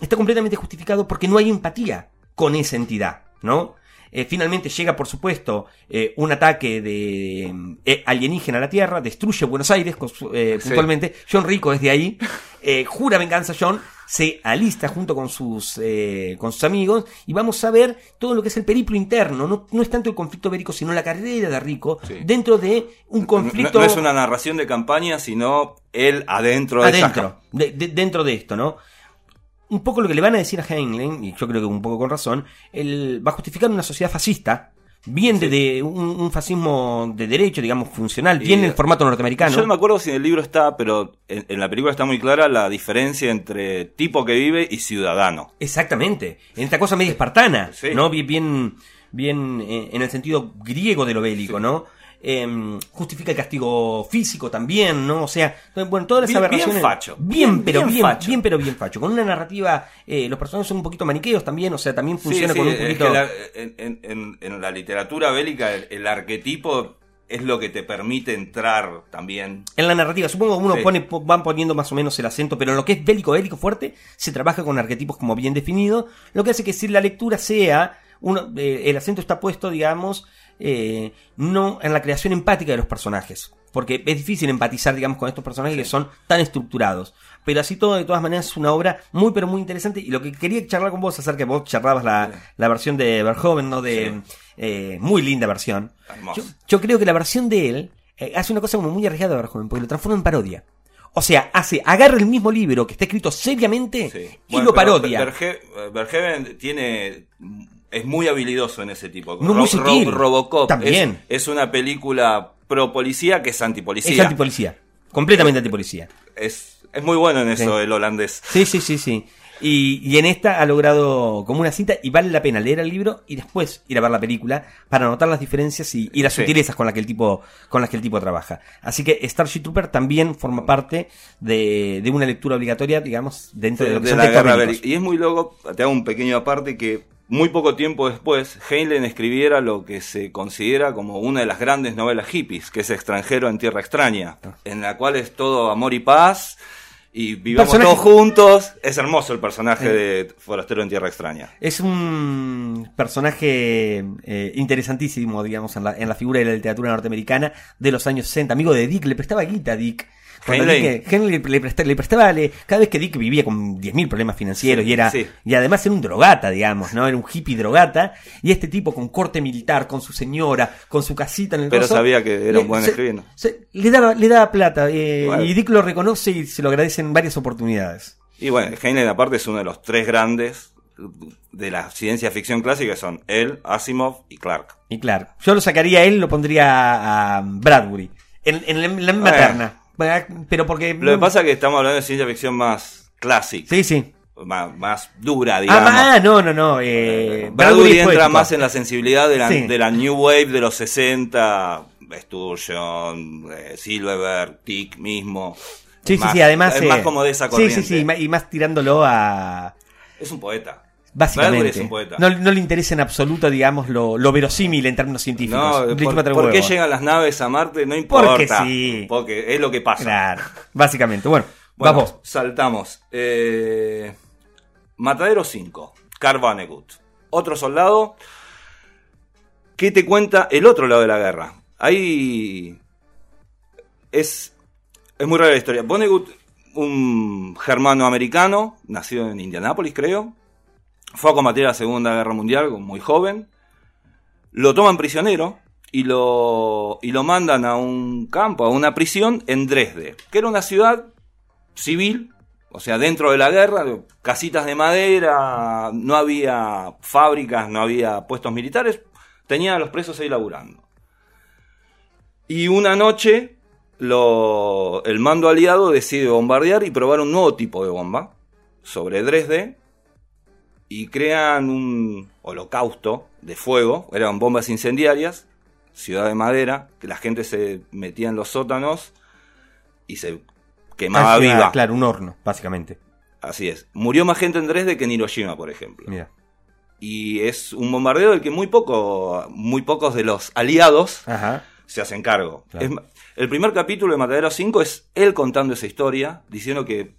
está completamente justificado porque no hay empatía con esa entidad, ¿no? Eh, finalmente llega, por supuesto, eh, un ataque de alienígena a la Tierra, destruye Buenos Aires puntualmente. John Rico es de ahí, jura venganza John, se alista junto con sus, eh, con sus amigos y vamos a ver todo lo que es el periplo interno. No, no es tanto el conflicto bélico, sino la carrera de Rico dentro de un conflicto. No, es una narración de campaña, sino él adentro de Adentro, dentro de esto, ¿no? Un poco lo que le van a decir a Heinlein, y yo creo que un poco con razón, él va a justificar una sociedad fascista bien de, un, fascismo de derecho, digamos, funcional, bien en el formato norteamericano. Yo no me acuerdo si en el libro está, pero en, la película está muy clara la diferencia entre tipo que vive y ciudadano. Exactamente, en esta cosa media espartana, ¿no? Bien, bien, bien eh, en el sentido griego de lo bélico, ¿no? Em, justifica el castigo físico también, ¿no? O sea, bueno, todas las aberraciones. Bien facho. Bien, pero bien, bien, pero bien facho. Con una narrativa, eh, los personajes son un poquito maniqueos también, o sea, también funciona con un poquito. en, la literatura bélica, el, arquetipo es lo que te permite entrar también. En la narrativa, supongo que uno pone, van poniendo más o menos el acento, pero en lo que es bélico, bélico fuerte, se trabaja con arquetipos como bien definidos, lo que hace que si la lectura sea, uno, eh, el acento está puesto, digamos, eh, no en la creación empática de los personajes. Porque es difícil empatizar, digamos, con estos personajes que son tan estructurados. Pero así todo, de todas maneras, es una obra muy, pero muy interesante. Y lo que quería charlar con vos acerca que vos charlabas la, la versión de Verhoeven, ¿no? De, eh, muy linda versión. Yo, creo que la versión de él eh, hace una cosa como muy arriesgada de Verhoeven, porque lo transforma en parodia. O sea, hace, agarra el mismo libro que está escrito seriamente y lo parodia. Verhoeven tiene es muy habilidoso en ese tipo. muy Robocop También. Es, una película pro policía que es antipolicía. Es antipolicía. Completamente antipolicía. Es, es muy bueno en eso el holandés. Sí, sí, sí, sí. Y, en esta ha logrado como una cinta y vale la pena leer el libro y después ir a ver la película para notar las diferencias y, las sutilezas con las que el tipo con las que el tipo trabaja. Así que Starship Trooper también forma parte de, una lectura obligatoria, digamos, dentro de, lo que la guerra Y es muy loco, te hago un pequeño aparte que muy poco tiempo después, Heinlein escribiera lo que se considera como una de las grandes novelas hippies, que es Extranjero en Tierra Extraña, en la cual es todo amor y paz, y vivamos todos juntos. Es hermoso el personaje de Forastero en Tierra Extraña. Es un personaje eh, interesantísimo, digamos, en la, en la figura de la literatura norteamericana de los años 60. Amigo de Dick, le prestaba guita a Dick Henry, le, prestaba, le, cada vez que Dick vivía con 10.000 problemas financieros y era y además era un drogata, digamos, ¿no? Era un hippie drogata y este tipo con corte militar, con su señora, con su casita en el Pero sabía que era un buen escribiendo. le daba le daba plata eh, y Dick lo reconoce y se lo agradece en varias oportunidades. Y bueno, Heinlein aparte es uno de los tres grandes de la ciencia ficción clásica son él, Asimov y Clark. Y Clark. Yo lo sacaría a él, lo pondría a Bradbury. En, la misma terna. Pero porque. Lo que pasa es que estamos hablando de ciencia ficción más clásica. Sí, sí. Más, dura, digamos. Ah, no, no, no. Eh, Bradbury entra más en la sensibilidad de la, New Wave de los 60, Sturgeon, eh, Silverberg, Tick mismo. Sí, sí, sí, además. Es más eh, como de esa corriente. Sí, sí, sí, y más tirándolo a. Es un poeta. Básicamente. No, le interesa en absoluto, digamos, lo, verosímil en términos científicos. No, por, qué llegan las naves a Marte? No importa. Porque sí. Porque es lo que pasa. Claro, básicamente. Bueno, vamos. Saltamos. Eh, Matadero 5. Carl Otro soldado. ¿Qué te cuenta el otro lado de la guerra? Ahí. Es. Es muy rara la historia. Vonnegut, un germano americano, nacido en Indianápolis, creo fue a combatir la Segunda Guerra Mundial muy joven. Lo toman prisionero y lo, y lo mandan a un campo, a una prisión en Dresde, que era una ciudad civil, o sea, dentro de la guerra, casitas de madera, no había fábricas, no había puestos militares, tenían a los presos ahí laburando. Y una noche el mando aliado decide bombardear y probar un nuevo tipo de bomba sobre Dresde y crean un holocausto de fuego, eran bombas incendiarias, ciudad de madera, que la gente se metía en los sótanos y se quemaba viva. Claro, un horno, básicamente. Así es. Murió más gente en Dresde que en Hiroshima, por ejemplo. Y es un bombardeo del que muy poco, muy pocos de los aliados se hacen cargo. el primer capítulo de Matadero 5 es él contando esa historia, diciendo que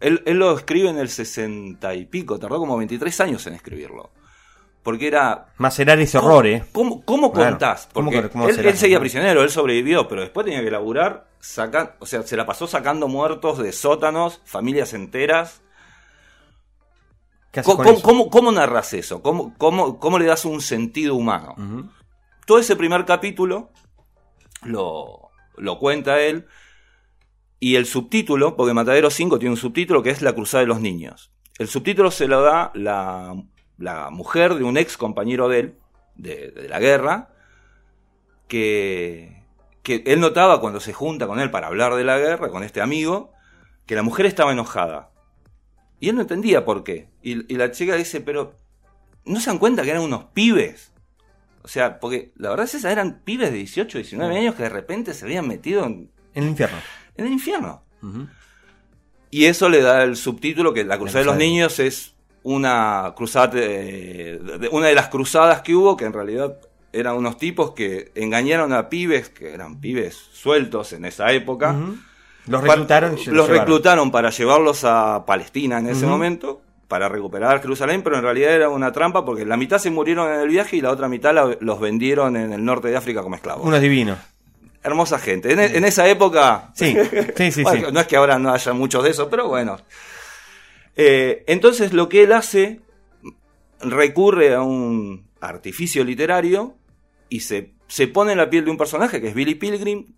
él, lo escribe en el 60 y pico, tardó como 23 años en escribirlo. Porque era. Macerar ese horror, ¿eh? ¿Cómo, cómo contás? Porque él, seguía prisionero, él sobrevivió, pero después tenía que laburar, sacar, o sea, se la pasó sacando muertos de sótanos, familias enteras. ¿Cómo, cómo, narras eso? ¿Cómo, cómo, le das un sentido humano? Todo ese primer capítulo lo, lo cuenta él y el subtítulo, porque Matadero 5 tiene un subtítulo que es La Cruzada de los Niños. El subtítulo se lo da la, mujer de un ex compañero de él, de, de la guerra, que, que él notaba cuando se junta con él para hablar de la guerra, con este amigo, que la mujer estaba enojada. Y él no entendía por qué. Y, y la chica dice, pero ¿no se dan cuenta que eran unos pibes? O sea, porque la verdad es esa, eran pibes de 18, 19 años que de repente se habían metido en, En el infierno. en el infierno. Y eso le da el subtítulo que la Cruzada de los. Niños es una cruzada, de- una de las cruzadas que hubo, que en realidad eran unos tipos que engañaron a pibes, que eran pibes sueltos en esa época. Los reclutaron y se los llevaron. reclutaron para llevarlos a Palestina en ese momento, para recuperar Jerusalén, pero en realidad era una trampa porque la mitad se murieron en el viaje y la otra mitad la- los vendieron en el norte de África como esclavos. Unos divinos. Hermosa gente. En, en esa época. Sí, sí, sí, Bueno, sí. No es que ahora no haya muchos de esos, pero bueno. Eh, entonces lo que él hace recurre a un artificio literario y se, se pone en la piel de un personaje que es Billy Pilgrim,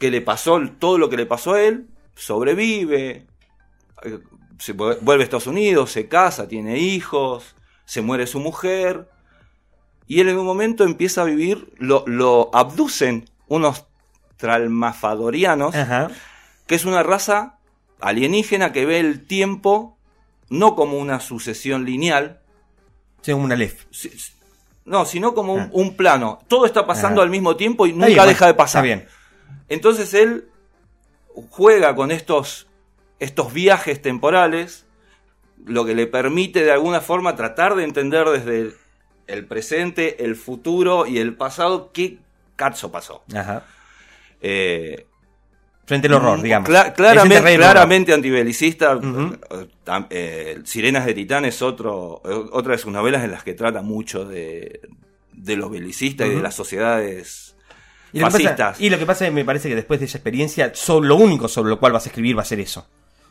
que le pasó todo lo que le pasó a él, sobrevive, eh, se vuelve a Estados Unidos, se casa, tiene hijos, se muere su mujer, y él en un momento empieza a vivir, lo, lo abducen unos tralmafadorianos, Ajá. que es una raza alienígena que ve el tiempo no como una sucesión lineal, Sí, una lef. si- no, sino como un, Ah. un plano. Todo está pasando Ajá. al mismo tiempo y nunca bien, deja de pasar. Está bien. Entonces él juega con estos, estos viajes temporales, lo que le permite de alguna forma tratar de entender desde el, presente, el futuro y el pasado qué cazzo pasó. Ajá. Eh, Frente al horror, Mm, digamos. cla- claramente, antibelicista. Eh, Sirenas de Titán es otro, otra de sus novelas en las que trata mucho de, de lo belicista y de las sociedades Y lo, pasa, y lo que pasa es que me parece que después de esa experiencia, so- lo único sobre lo cual vas a escribir va a ser eso.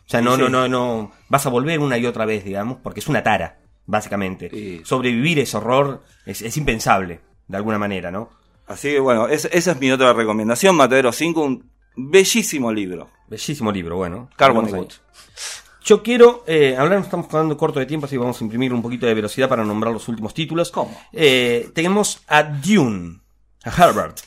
O sea, no, Sí. no, no, no. Vas a volver una y otra vez, digamos, porque es una tara, básicamente. Sí. Sobrevivir ese horror es, es impensable, de alguna manera, ¿no? Así que bueno, es- esa es mi otra recomendación, Matadero 5, un bellísimo libro. Bellísimo libro, bueno. Carbon. Wood. Yo quiero, eh, hablar, nos estamos quedando corto de tiempo, así que vamos a imprimir un poquito de velocidad para nombrar los últimos títulos. ¿Cómo? Eh, tenemos a Dune, a Herbert.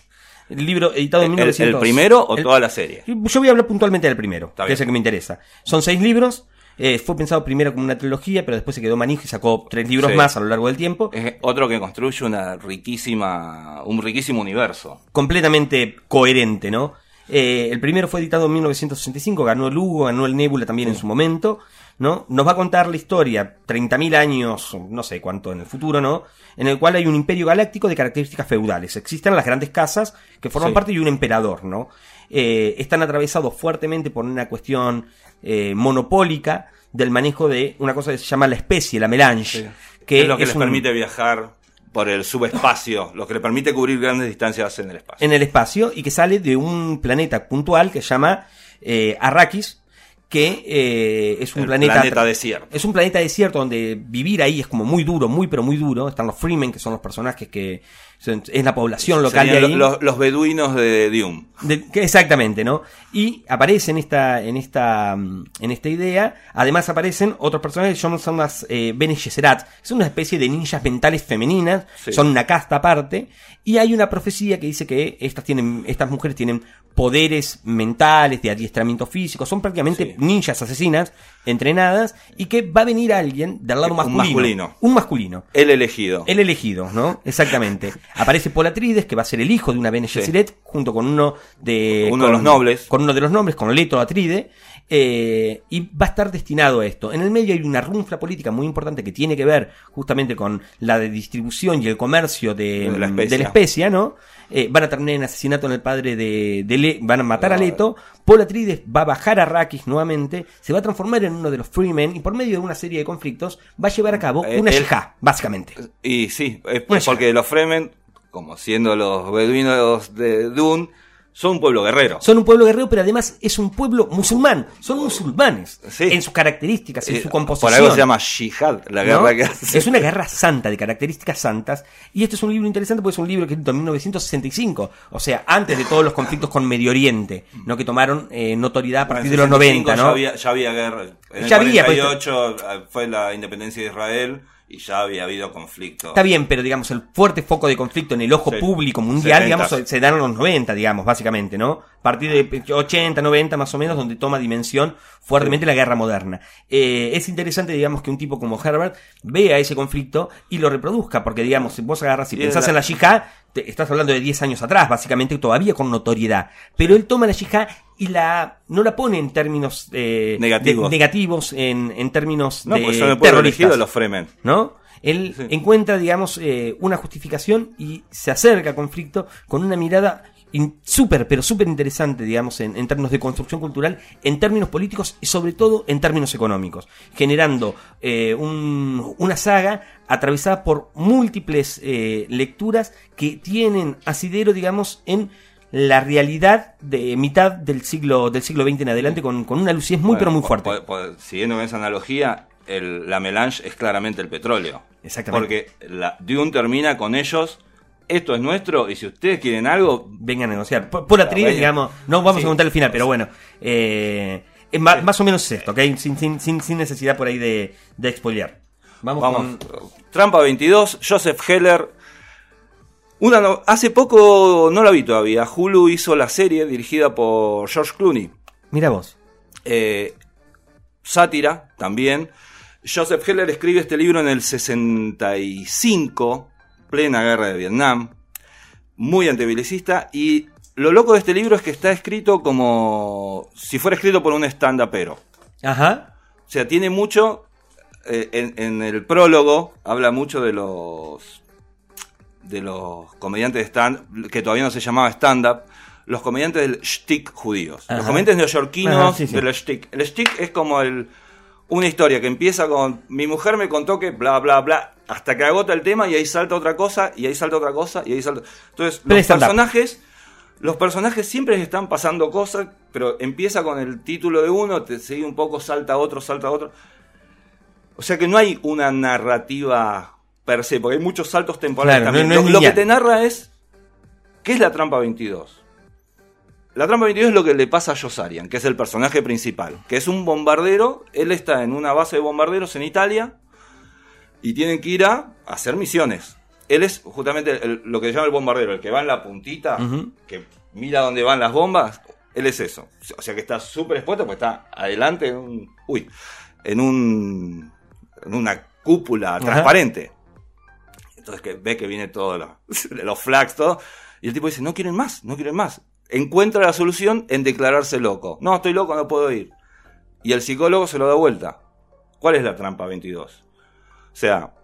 El libro editado en ¿El, el 1900. primero o el- toda la serie? Yo voy a hablar puntualmente del primero, Está que bien. es el que me interesa. Son seis libros. Eh, fue pensado primero como una trilogía, pero después se quedó manija y sacó tres libros Sí. más a lo largo del tiempo. Es otro que construye una riquísima, un riquísimo universo. completamente coherente, ¿no? Eh, el primero fue editado en 1965, ganó el Hugo, ganó el Nebula también en su momento, ¿no? Nos va a contar la historia, 30.000 años, no sé cuánto en el futuro, ¿no? En el cual hay un imperio galáctico de características feudales. Existen las grandes casas que forman Sí. parte de un emperador, ¿no? Eh, están atravesados fuertemente por una cuestión eh, monopólica del manejo de una cosa que se llama la especie, la melange. Que es lo que les un- permite viajar por el subespacio, lo que le permite cubrir grandes distancias en el espacio. en el espacio y que sale de un planeta puntual que se llama eh, Arrakis, que eh, es un El planeta, planeta desierto. Es un planeta desierto donde vivir ahí es como muy duro, muy pero muy duro. Están los Freemen, que son los personajes que es la población local de ahí. los, los beduinos de que- exactamente, ¿no? Y aparece en esta, en esta, mm, en esta idea. Además aparecen otros personajes son, son las eh, Bene Gesserat. Son una especie de ninjas mentales femeninas. Sí. Son una casta aparte. Y hay una profecía que dice que estas tienen, estas mujeres tienen poderes mentales, de adiestramiento físico. Son prácticamente Sí. ninjas asesinas, entrenadas. Y que va a venir alguien del lado Un masculino. masculino. Un masculino. El elegido. El elegido, ¿no? Exactamente. Aparece Paul Atreides, que va a ser el hijo de una Bene Sí. Gesserit, junto con uno de... Uno de los nobles. Con uno de los nombres, con Leto Atride. eh, y va a estar destinado a esto. En el medio hay una runfla política muy importante que tiene que ver justamente con la de distribución y el comercio de, De la especia. de la especia, ¿no? Eh, van a terminar en asesinato en el padre de, de Le- van a matar a. Leto. Paul Atreides va a bajar a Arrakis nuevamente, se va a transformar en uno de los Freemen y por medio de una serie de conflictos va a llevar a cabo Eh, una él- yihad, básicamente. Y sí, porque los Fremen, como siendo los beduinos de Dune, son un pueblo guerrero. Son un pueblo guerrero, pero además es un pueblo musulmán. Son musulmanes. Sí. En sus características, en Eh, su composición. Por algo se llama Jihad, la ¿no? guerra que hace. Es una guerra santa, de características santas. Y este es un libro interesante porque es un libro que es de 1965. O sea, antes de todos los conflictos con Medio Oriente, ¿no? Que tomaron eh, notoriedad a partir de los 90, ya ¿no? había, ya había guerra. En el Ya había, pues, 48 eh, fue la independencia de Israel y ya había habido conflicto. Está bien, pero digamos, el fuerte foco de conflicto en el ojo público mundial, digamos, se dan en los 90, digamos, básicamente, ¿no? A partir de 80, 90 más o menos, donde toma dimensión fuertemente la guerra moderna. Eh, es interesante, digamos, que un tipo como Herbert vea ese conflicto y lo reproduzca, porque, digamos, si vos agarras y, pensás en la yihad, estás hablando de 10 años atrás, básicamente, todavía con notoriedad. Pero él toma la yihad y la no la pone en términos eh, negativos, negativos en, en, términos no, de terroristas, los Fremen. ¿no? Él encuentra, digamos, eh, una justificación y se acerca al conflicto con una mirada súper, pero súper interesante, digamos, en, en, términos de construcción cultural, en términos políticos y sobre todo en términos económicos, generando eh, un, una saga atravesada por múltiples eh, lecturas que tienen asidero, digamos, en la realidad de mitad del siglo del siglo XX en adelante con, con una lucidez muy pero muy fuerte. siguiendo esa analogía, el, la melange es claramente el petróleo. Exactamente. Porque la, Dune termina con ellos esto es nuestro y si ustedes quieren algo... Vengan a negociar. Por, la digamos, no vamos a contar el final, pero bueno, eh, es más, o menos esto, ¿ok? Sin, sin, sin, necesidad por ahí de, de Vamos, vamos. Trampa 22, Joseph Heller. Una hace poco, no la vi todavía, Hulu hizo la serie dirigida por George Clooney. Mira vos. Eh, sátira, también. Joseph Heller escribe este libro en el 65 plena guerra de Vietnam, muy antibelicista, y lo loco de este libro es que está escrito como si fuera escrito por un stand-upero. Ajá. O sea, tiene mucho, eh, en, el prólogo habla mucho de los de los comediantes de stand que todavía no se llamaba stand-up, los comediantes del shtick judíos. Los comediantes neoyorquinos del shtick. El shtick es como el una historia que empieza con mi mujer me contó que bla bla bla hasta que agota el tema y ahí salta otra cosa y ahí salta otra cosa y ahí salta. Entonces los personajes los personajes siempre están pasando cosas pero empieza con el título de uno te sigue un poco salta otro salta otro. O sea que no hay una narrativa per se porque hay muchos saltos temporales también lo, que te narra es qué es la trampa 22 la trampa 22 es lo que le pasa a Josarian, que es el personaje principal, que es un bombardero, él está en una base de bombarderos en Italia y tienen que ir a hacer misiones. Él es justamente lo que se llama el bombardero, el que va en la puntita, que mira dónde van las bombas, él es eso. O sea que está súper expuesto porque está adelante en un, uy, en un en una cúpula transparente. Entonces que ve que viene todo lo, los flags, todo. Y el tipo dice, no quieren más, no quieren más encuentra la solución en declararse loco. No, estoy loco, no puedo ir. Y el psicólogo se lo da vuelta. ¿Cuál es la trampa 22? O sea,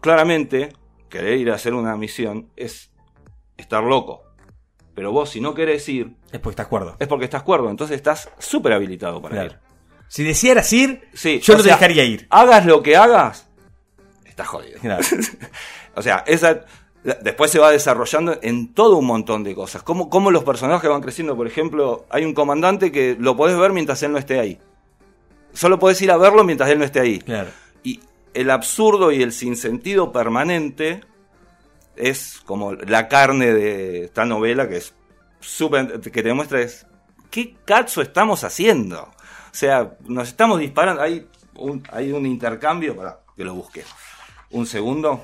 claramente, querer ir a hacer una misión es estar loco. Pero vos, si no querés ir. Es porque estás cuerdo. Es porque estás cuerdo. Entonces estás súper habilitado para ir. Si desearas ir, yo no te dejaría ir. Hagas lo que hagas, estás jodido. o sea, esa después se va desarrollando en todo un montón de cosas. Como, como los personajes van creciendo. Por ejemplo, hay un comandante que lo podés ver mientras él no esté ahí. Solo podés ir a verlo mientras él no esté ahí. Y el absurdo y el sinsentido permanente es como la carne de esta novela que es súper. que te demuestra es. ¿Qué caso estamos haciendo? O sea, nos estamos disparando. Hay un, hay un intercambio. Para que lo busque. Un segundo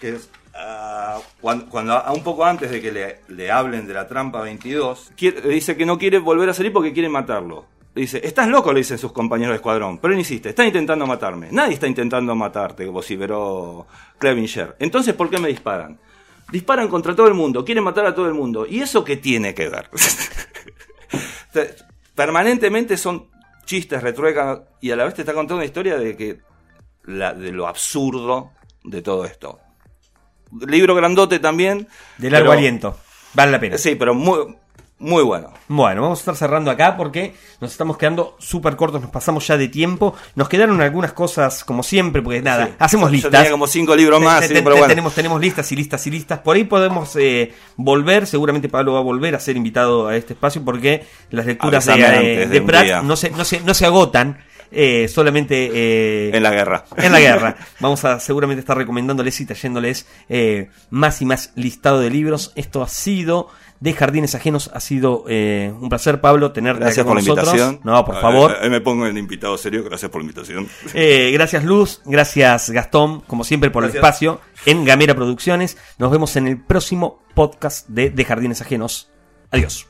que uh, cuando, a un poco antes de que le, le hablen de la trampa 22, dice que no quiere volver a salir porque quiere matarlo. dice, estás loco, le dicen sus compañeros de escuadrón. Pero él insiste, están intentando matarme. Nadie está intentando matarte, vociferó Clevinger. Entonces, ¿por qué me disparan? Disparan contra todo el mundo, quieren matar a todo el mundo. ¿Y eso qué tiene que ver? Permanentemente son chistes, retruecan, y a la vez te está contando una historia de que de lo absurdo de todo esto libro grandote también. De largo aliento. Vale la pena. Sí, pero muy, muy bueno. Bueno, vamos a estar cerrando acá porque nos estamos quedando súper cortos, nos pasamos ya de tiempo. Nos quedaron algunas cosas como siempre, porque nada, hacemos listas. Yo tenía como cinco libros más, tenemos, tenemos listas y listas y listas. Por ahí podemos eh, volver, seguramente Pablo va a volver a ser invitado a este espacio porque las lecturas de, de, Pratt no se, no, se, no se agotan. Eh, solamente eh, en la guerra. En la guerra. Vamos a seguramente estar recomendándoles y trayéndoles eh, más y más listado de libros. Esto ha sido de Jardines Ajenos. Ha sido eh, un placer, Pablo, tenerte Gracias con por la invitación. No, por favor. eh, me pongo el invitado serio. Gracias por la invitación. Eh, gracias Luz, gracias Gastón, como siempre por Gracias. el espacio en Gamera Producciones. Nos vemos en el próximo podcast de, de Jardines Ajenos. Adiós.